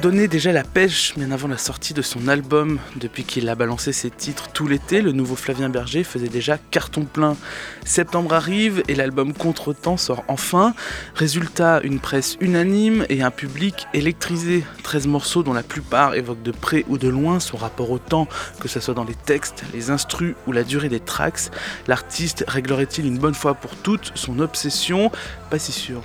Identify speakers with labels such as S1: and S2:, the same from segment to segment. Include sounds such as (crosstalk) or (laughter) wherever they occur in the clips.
S1: Nous déjà la pêche bien avant la sortie de son album. Depuis qu'il a balancé ses titres tout l'été, le nouveau Flavien Berger faisait déjà carton plein. Septembre arrive et l'album Contretemps sort enfin. Résultat, une presse unanime et un public électrisé. 13 morceaux dont la plupart évoquent de près ou de loin son rapport au temps, que ce soit dans les textes, les instrus ou la durée des tracks. L'artiste réglerait-il une bonne fois pour toutes son obsession? Pas si sûr.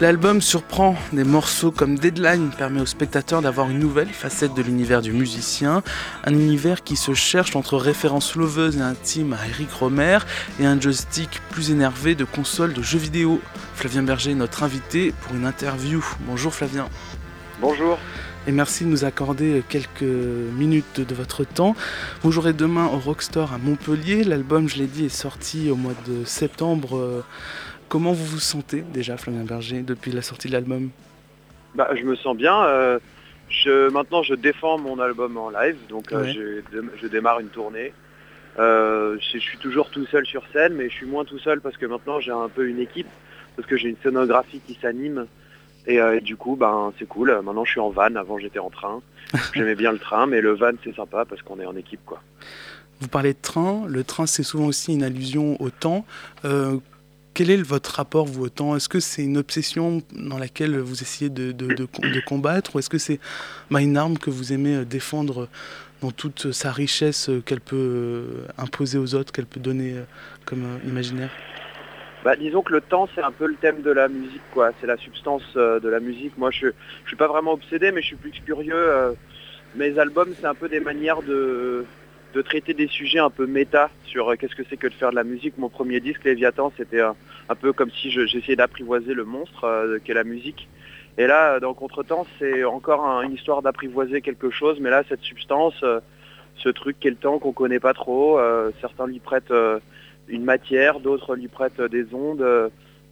S1: L'album surprend des morceaux comme Deadline permet aux spectateurs d'avoir une nouvelle facette de l'univers du musicien, un univers qui se cherche entre références loveuses et intimes à Eric Romer et un joystick plus énervé de consoles de jeux vidéo. Flavien Berger est notre invité pour une interview. Bonjour Flavien.
S2: Bonjour.
S1: Et merci de nous accorder quelques minutes de votre temps. Vous jouerez demain au Rockstore à Montpellier. L'album, je l'ai dit, est sorti au mois de septembre. Comment vous vous sentez déjà, Flavien Berger, depuis la sortie de l'album?
S2: Bah, Je me sens bien. Euh, je, maintenant, je défends mon album en live, donc euh, je, démarre une tournée. Euh, je, suis toujours tout seul sur scène, mais je suis moins tout seul parce que maintenant j'ai un peu une équipe, parce que j'ai une scénographie qui s'anime. Et, du coup, ben, c'est cool. Maintenant, je suis en van. Avant, j'étais en train. (laughs) J'aimais bien le train, mais le van, c'est sympa parce qu'on est en équipe. quoi.
S1: Vous parlez de train. Le train, c'est souvent aussi une allusion au temps. Quel est votre rapport, vous, au temps? Est-ce que c'est une obsession dans laquelle vous essayez de, combattre? Ou est-ce que c'est une arme que vous aimez euh, défendre dans toute sa richesse euh, qu'elle peut euh, imposer aux autres, qu'elle peut donner comme imaginaire?
S2: Bah, disons que le temps, c'est un peu le thème de la musique, quoi. C'est la substance de la musique. Moi, je ne suis pas vraiment obsédé, mais je suis plus curieux. mes albums, c'est un peu des manières de, de traiter des sujets un peu méta sur euh, qu'est-ce que c'est que de faire de la musique. Mon premier disque, Léviathan, c'était un, peu comme si j'essayais d'apprivoiser le monstre euh, qu'est la musique. Et là, dans Contretemps, c'est encore une histoire d'apprivoiser quelque chose, mais là, cette substance, euh, ce truc qu'est le temps qu'on connaît pas trop, certains lui prêtent une matière, d'autres lui prêtent des ondes.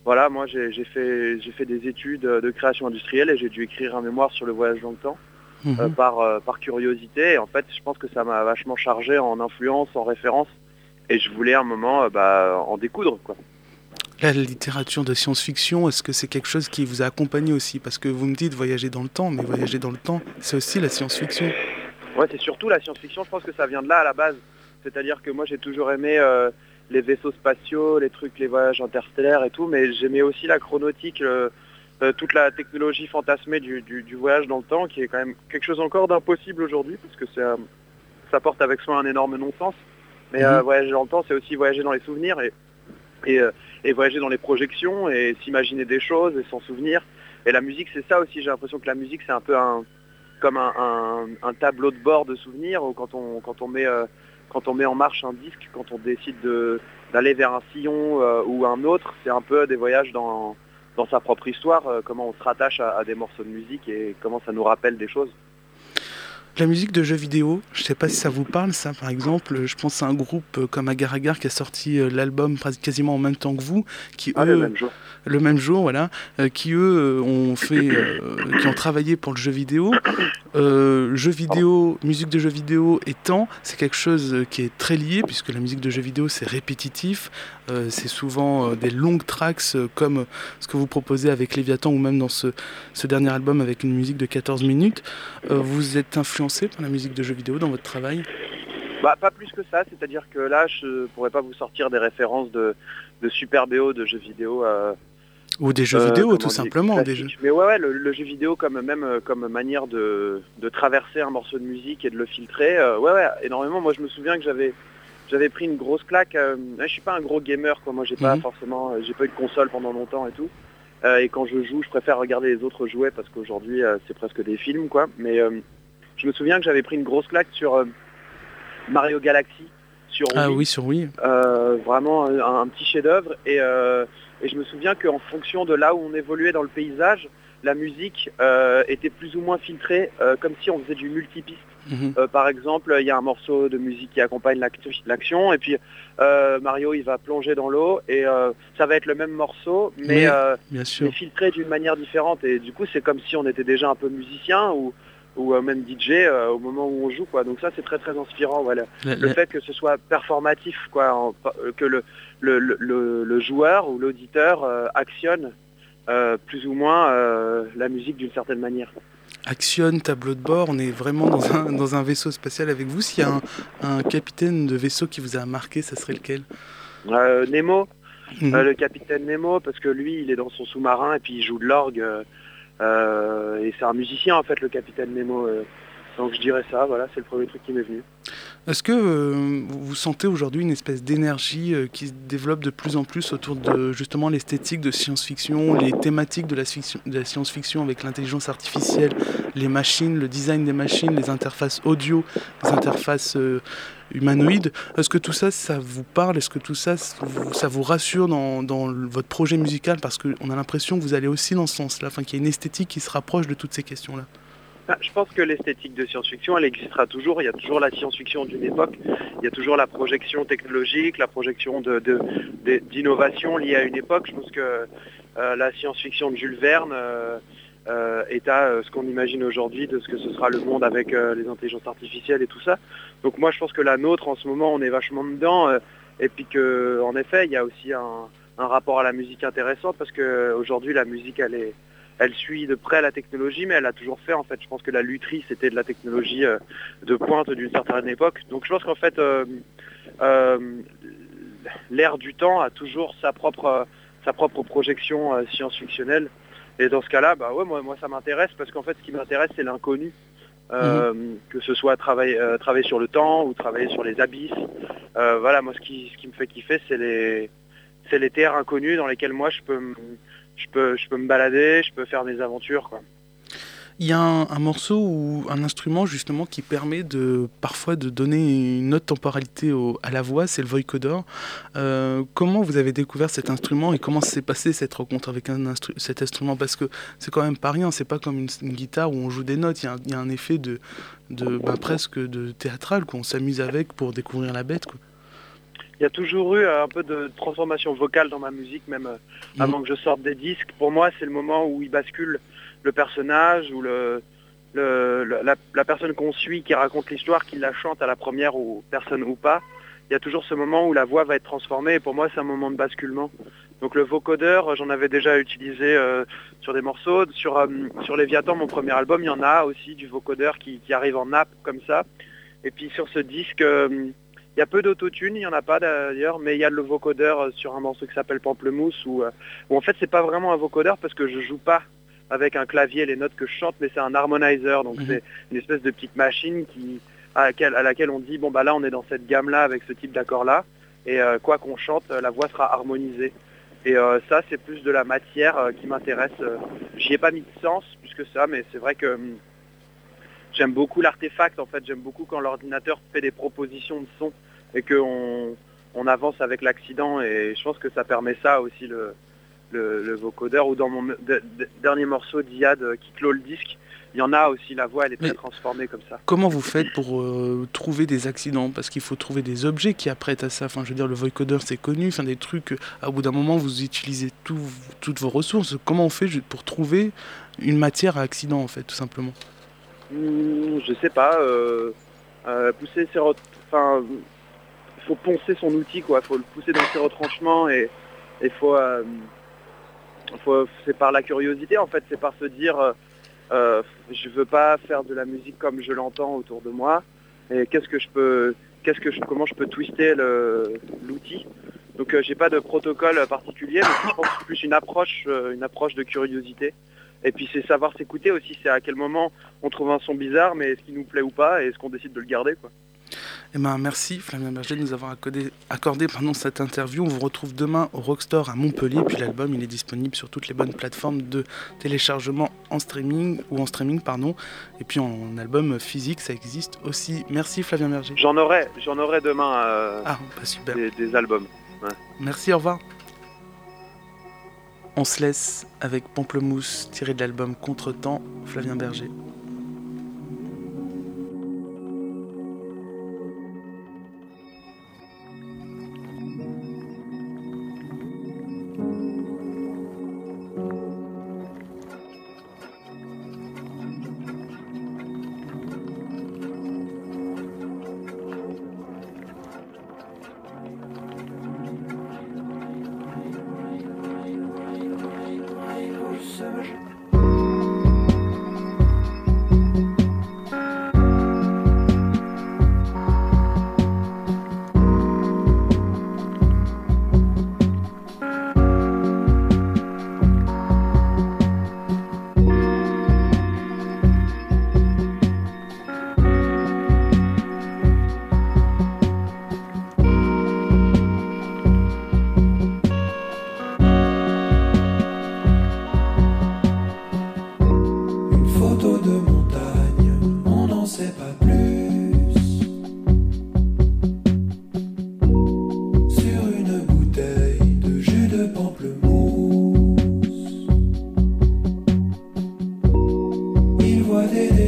S2: voilà, moi j'ai fait des études de création industrielle et j'ai dû écrire un mémoire sur le voyage dans le temps. Euh, mhm. par, euh, par curiosité. en fait, je pense que ça m'a vachement chargé en influence, en référence. Et je voulais un moment euh, bah, en découdre. Quoi.
S1: La littérature de science-fiction, est-ce que c'est quelque chose qui vous a accompagné aussi? Parce que vous me dites voyager dans le temps, mais voyager dans le temps, c'est aussi la science-fiction.
S2: Ouais, c'est surtout la science-fiction. Je pense que ça vient de là à la base. C'est-à-dire que moi, j'ai toujours aimé les vaisseaux spatiaux, les trucs, les voyages interstellaires et tout, mais j'aimais aussi la chronautique, euh, toute la technologie fantasmée du, voyage dans le temps, qui est quand même quelque chose encore d'impossible aujourd'hui, parce que euh, ça porte avec soi un énorme non-sens. Mais euh, mhm. voyager dans le temps, c'est aussi voyager dans les souvenirs et, et, voyager dans les projections et s'imaginer des choses et s'en souvenir. Et la musique, c'est ça aussi. J'ai l'impression que la musique, c'est un peu un, comme un, tableau de bord de souvenirs quand on, quand, on met, quand on met en marche un disque, quand on décide d'aller vers un sillon ou un autre, c'est un peu des voyages dans, dans sa propre histoire, euh, comment on se rattache à, des morceaux de musique et comment ça nous rappelle des choses.
S1: La musique de jeux vidéo, je ne sais pas si ça vous parle, ça par exemple. Je pense à un groupe euh, comme Agar Agar qui a sorti euh, l'album quasiment en même temps que vous, qui
S2: ah, le même jour.
S1: Le même jour, voilà, qui eux ont fait, qui ont travaillé pour le jeu vidéo. jeu vidéo, musique de jeu vidéo et temps, c'est quelque chose qui est très lié puisque la musique de jeu vidéo c'est répétitif, c'est souvent des longues tracks comme ce que vous proposez avec Léviathan ou même dans ce, ce dernier album avec une musique de 14 minutes. vous êtes influencé par la musique de jeux vidéo dans votre travail
S2: bah, Pas plus que ça, c'est-à-dire que là, je pourrais pas vous sortir des références de, super BO de jeux vidéo. Euh,
S1: ou des jeux vidéo, euh, tout simplement. Des jeux.
S2: Mais ouais, ouais le, jeu vidéo comme même euh, comme manière de, traverser un morceau de musique et de le filtrer, ouais, ouais, énormément. Moi, je me souviens que j'avais j'avais pris une grosse claque. je suis pas un gros gamer, quoi. Moi, j'ai pas mhm. forcément, j'ai pas eu de console pendant longtemps et tout. et quand je joue, je préfère regarder les autres jouer parce qu'aujourd'hui, c'est presque des films, quoi. Mais je me souviens que j'avais pris une grosse claque sur euh, Mario Galaxy. Sur
S1: ah oui, sur oui.
S2: Euh, vraiment un, petit chef-d'œuvre. Euh, et, je me souviens qu'en fonction de là où on évoluait dans le paysage, la musique était plus ou moins filtrée, comme si on faisait du multipiste. Mhm. par exemple, il y a un morceau de musique qui accompagne l'action, et puis Mario il va plonger dans l'eau, et ça va être le même morceau, mais,
S1: filtré
S2: d'une manière différente. Et du coup, c'est comme si on était déjà un peu musicien, ou ou même DJ au moment où on joue quoi. Donc ça c'est très très inspirant voilà. Le, fait que ce soit performatif quoi, que le, le, le joueur ou l'auditeur actionne plus ou moins la musique d'une certaine manière.
S1: Actionne, tableau de bord, on est vraiment dans un, dans un vaisseau spatial avec vous. S'il y a un, capitaine de vaisseau qui vous a marqué, ça serait lequel?
S2: Nemo, mhm. le capitaine Nemo, parce que lui, il est dans son sous-marin et puis il joue de l'orgue. Et c'est un musicien en fait, le capitaine Nemo. donc je dirais ça, voilà, c'est le premier truc qui m'est venu.
S1: Est-ce que euh, vous sentez aujourd'hui une espèce d'énergie euh, qui se développe de plus en plus autour de justement l'esthétique de science-fiction, les thématiques de la, science-fiction avec l'intelligence artificielle, les machines, le design des machines, les interfaces audio, les interfaces euh, humanoïdes? Est-ce que tout ça, ça vous parle? Est-ce que tout ça, ça vous rassure dans, dans votre projet musical? Parce qu'on a l'impression que vous allez aussi dans ce sens-là, qu'il y a une esthétique qui se rapproche de toutes ces questions-là.
S2: Ah, je pense que l'esthétique de science-fiction, elle existera toujours. Il y a toujours la science-fiction d'une époque. Il y a toujours la projection technologique, la projection d'innovation liée à une époque. Je pense que euh, la science-fiction de Jules Verne euh, euh, est à ce qu'on imagine aujourd'hui de ce que ce sera le monde avec les intelligences artificielles et tout ça. Donc moi, je pense que la nôtre, en ce moment, on est vachement dedans. et puis qu'en effet, il y a aussi un, un rapport à la musique intéressant parce qu'aujourd'hui, la musique, elle est elle suit de près la technologie, mais elle a toujours fait, en fait, je pense que la lutherie, c'était de la technologie euh, de pointe d'une certaine époque. Donc je pense qu'en fait, euh, euh, l'ère du temps a toujours sa propre, sa propre projection science-fictionnelle. Et dans ce cas-là, bah ouais, moi, moi ça m'intéresse parce qu'en fait, ce qui m'intéresse, c'est l'inconnu. Mhm. que ce soit travailler, travailler sur le temps ou travailler sur les abysses. voilà, moi ce qui, ce qui me fait kiffer, c'est les, c'est les terres inconnues dans lesquelles moi je peux, je peux, je peux me balader, je peux faire des aventures. Quoi.
S1: Il y a un, morceau ou un instrument justement qui permet de parfois de donner une autre temporalité à la voix, c'est le vocoder. Euh, comment vous avez découvert cet instrument et comment s'est passée cette rencontre avec cet instrument? Parce que c'est quand même pas rien, c'est pas comme une, guitare où on joue des notes, il y a, un effet de, de bah, presque de théâtral qu'on s'amuse avec pour découvrir la bête. Quoi
S2: il y a toujours eu un peu de transformation vocale dans ma musique, même euh, avant que je sorte des disques. Pour moi, c'est le moment où il bascule le personnage ou le, la, personne qu'on suit qui raconte l'histoire, qui la chante à la première ou personne ou pas. Il y a toujours ce moment où la voix va être transformée et pour moi, c'est un moment de basculement. Donc le vocodeur, j'en avais déjà utilisé euh, sur des morceaux. Sur, euh, sur Léviathan, mon premier album, il y en a aussi du vocodeur qui, qui arrive en nappe comme ça. Et puis sur ce disque... Il y a peu d'autotune, il n'y en a pas d'ailleurs, mais il y a le vocodeur euh, sur un morceau qui s'appelle Pamplemousse où, euh, où en fait c'est pas vraiment un vocodeur parce que je joue pas avec un clavier les notes que je chante, mais c'est un harmonizer, donc mhm. c'est une espèce de petite machine qui, à, laquelle, on dit bon bah là on est dans cette gamme là avec ce type d'accord là, et euh, quoi qu'on chante, la voix sera harmonisée. Et ça c'est plus de la matière qui m'intéresse. J'y ai pas mis de sens plus que ça, mais c'est vrai que hum, j'aime beaucoup l'artefact en fait, j'aime beaucoup quand l'ordinateur fait des propositions de son et qu'on on avance avec l'accident et je pense que ça permet ça aussi le, le, vocodeur ou dans mon dernier morceau d'Iad euh, qui clôt le disque il y en a aussi, la voix elle est très transformée comme ça.
S1: Comment vous faites pour euh, trouver des accidents? Parce qu'il faut trouver des objets qui apprêtent à ça. Enfin, je veux dire, le vocoder c'est connu, enfin, des trucs, à bout d'un moment vous utilisez toutes vos ressources. Comment on fait pour trouver une matière à accident en fait, tout simplement?
S2: Hmm, Je sais pas, euh, pousser ses... Enfin, faut poncer son outil, quoi. Faut le pousser dans ses retranchements et il faut, euh, faut c'est par la curiosité en fait, c'est par se dire euh, euh, je veux pas faire de la musique comme je l'entends autour de moi et qu'est-ce que je peux, qu'est-ce que je, comment je peux twister l'outil. Donc j'ai pas de protocole particulier, mais je pense plus une approche, une approche de curiosité. Et puis c'est savoir s'écouter aussi, c'est à quel moment on trouve un son bizarre, mais est-ce qu'il nous plaît ou pas, et est-ce qu'on décide de le garder quoi.
S1: Eh ben, merci Flavien Berger de nous avoir accordé, accordé cette interview. On vous retrouve demain au Rockstore à Montpellier. Puis l'album, il est disponible sur toutes les bonnes plateformes de téléchargement en streaming ou en streaming, pardon. Et puis en album physique, ça existe aussi. Merci Flavien Berger.
S2: J'en aurai, j'en aurai demain euh, ah, bah, super. Des, albums.
S1: Merci, au revoir. On se laisse avec Pamplemousse tiré de l'album Contretemps, Flavien Berger.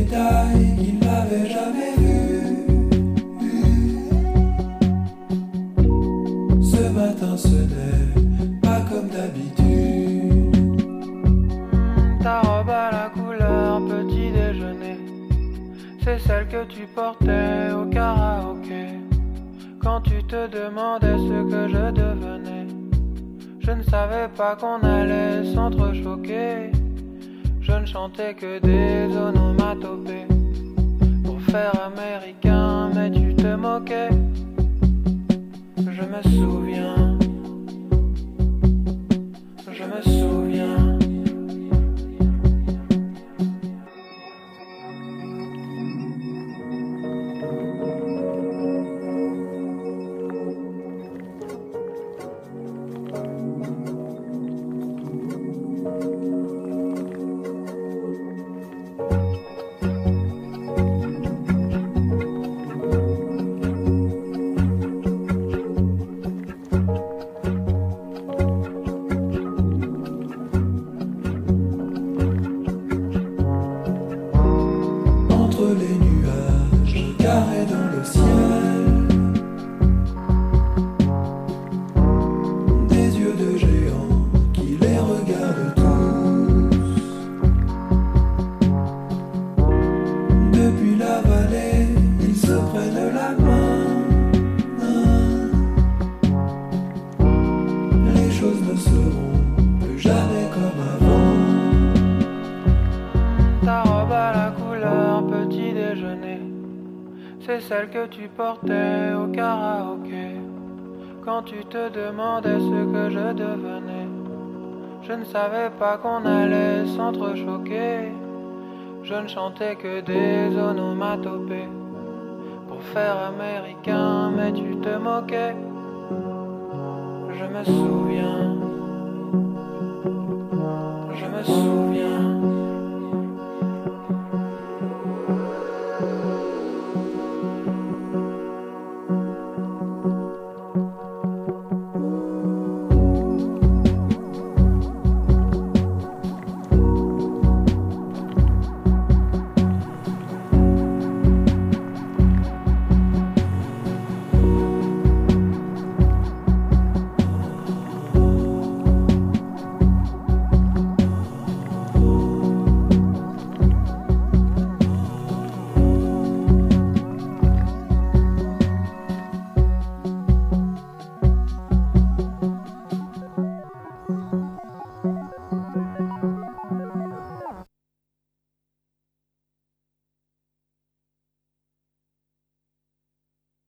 S1: qu'il n'avait jamais vu. Ce matin, ce n'est pas comme d'habitude.
S3: Ta robe à la couleur petit déjeuner, c'est celle que tu portais au karaoké. Quand tu te demandais ce que je devenais, je ne savais pas qu'on allait s'entrechoquer. Je ne chantais que des onomatopées pour faire américain, mais tu te moquais. Je me souviens, je me souviens. C'est celle que tu portais au karaoké. Quand tu te demandais ce que je devenais, je ne savais pas qu'on allait s'entrechoquer. Je ne chantais que des onomatopées pour faire américain, mais tu te moquais. Je me souviens.